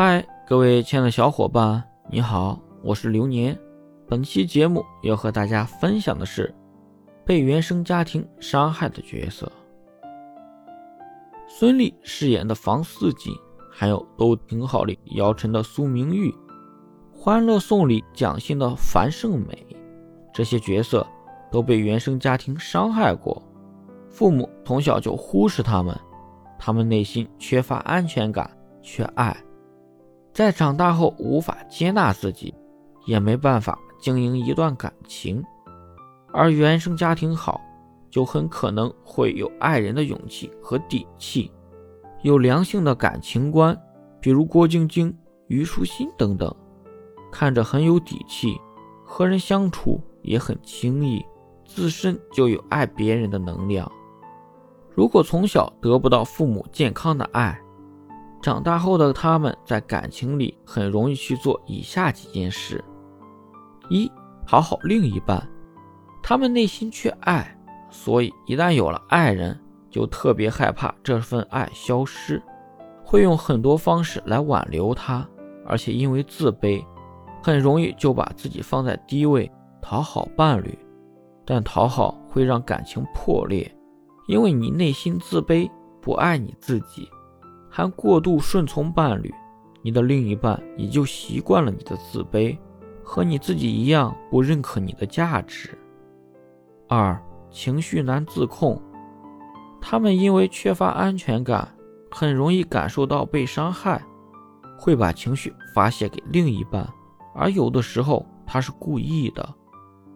嗨，各位亲爱的小伙伴，你好，我是流年。本期节目要和大家分享的是被原生家庭伤害的角色。孙俪饰演的房似锦，还有都挺好里姚晨的苏明玉，《欢乐颂》里蒋欣的樊胜美，这些角色都被原生家庭伤害过，父母从小就忽视他们，他们内心缺乏安全感，缺爱。在长大后无法接纳自己，也没办法经营一段感情，而原生家庭好，就很可能会有爱人的勇气和底气，有良性的感情观，比如郭晶晶、虞书欣等等，看着很有底气，和人相处也很轻易，自身就有爱别人的能量。如果从小得不到父母健康的爱，长大后的他们在感情里很容易去做以下几件事：一、讨好另一半。他们内心缺爱，所以一旦有了爱人，就特别害怕这份爱消失，会用很多方式来挽留他。而且因为自卑，很容易就把自己放在低位，讨好伴侣。但讨好会让感情破裂，因为你内心自卑，不爱你自己。还过度顺从伴侣，你的另一半也就习惯了你的自卑，和你自己一样不认可你的价值。二、情绪难自控，他们因为缺乏安全感，很容易感受到被伤害，会把情绪发泄给另一半，而有的时候他是故意的，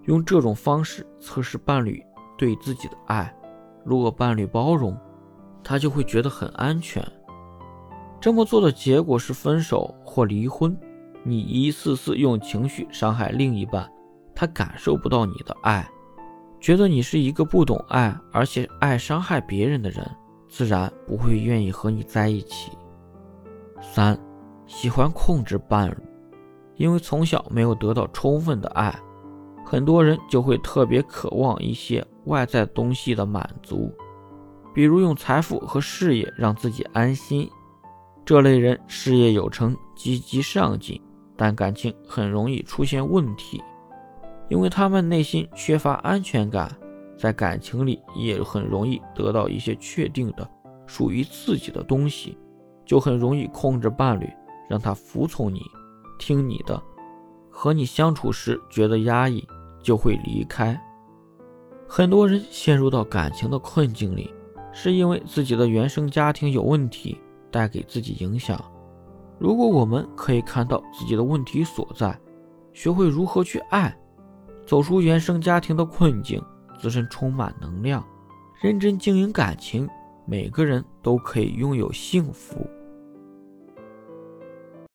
用这种方式测试伴侣对自己的爱。如果伴侣包容，他就会觉得很安全。这么做的结果是分手或离婚。你一次次用情绪伤害另一半，他感受不到你的爱，觉得你是一个不懂爱而且爱伤害别人的人，自然不会愿意和你在一起。三，喜欢控制伴侣，因为从小没有得到充分的爱，很多人就会特别渴望一些外在东西的满足，比如用财富和事业让自己安心。这类人事业有成，积极上进，但感情很容易出现问题，因为他们内心缺乏安全感，在感情里也很容易得到一些确定的属于自己的东西，就很容易控制伴侣，让他服从你，听你的，和你相处时觉得压抑，就会离开。很多人陷入到感情的困境里，是因为自己的原生家庭有问题。带给自己影响。如果我们可以看到自己的问题所在，学会如何去爱，走出原生家庭的困境，自身充满能量，认真经营感情，每个人都可以拥有幸福。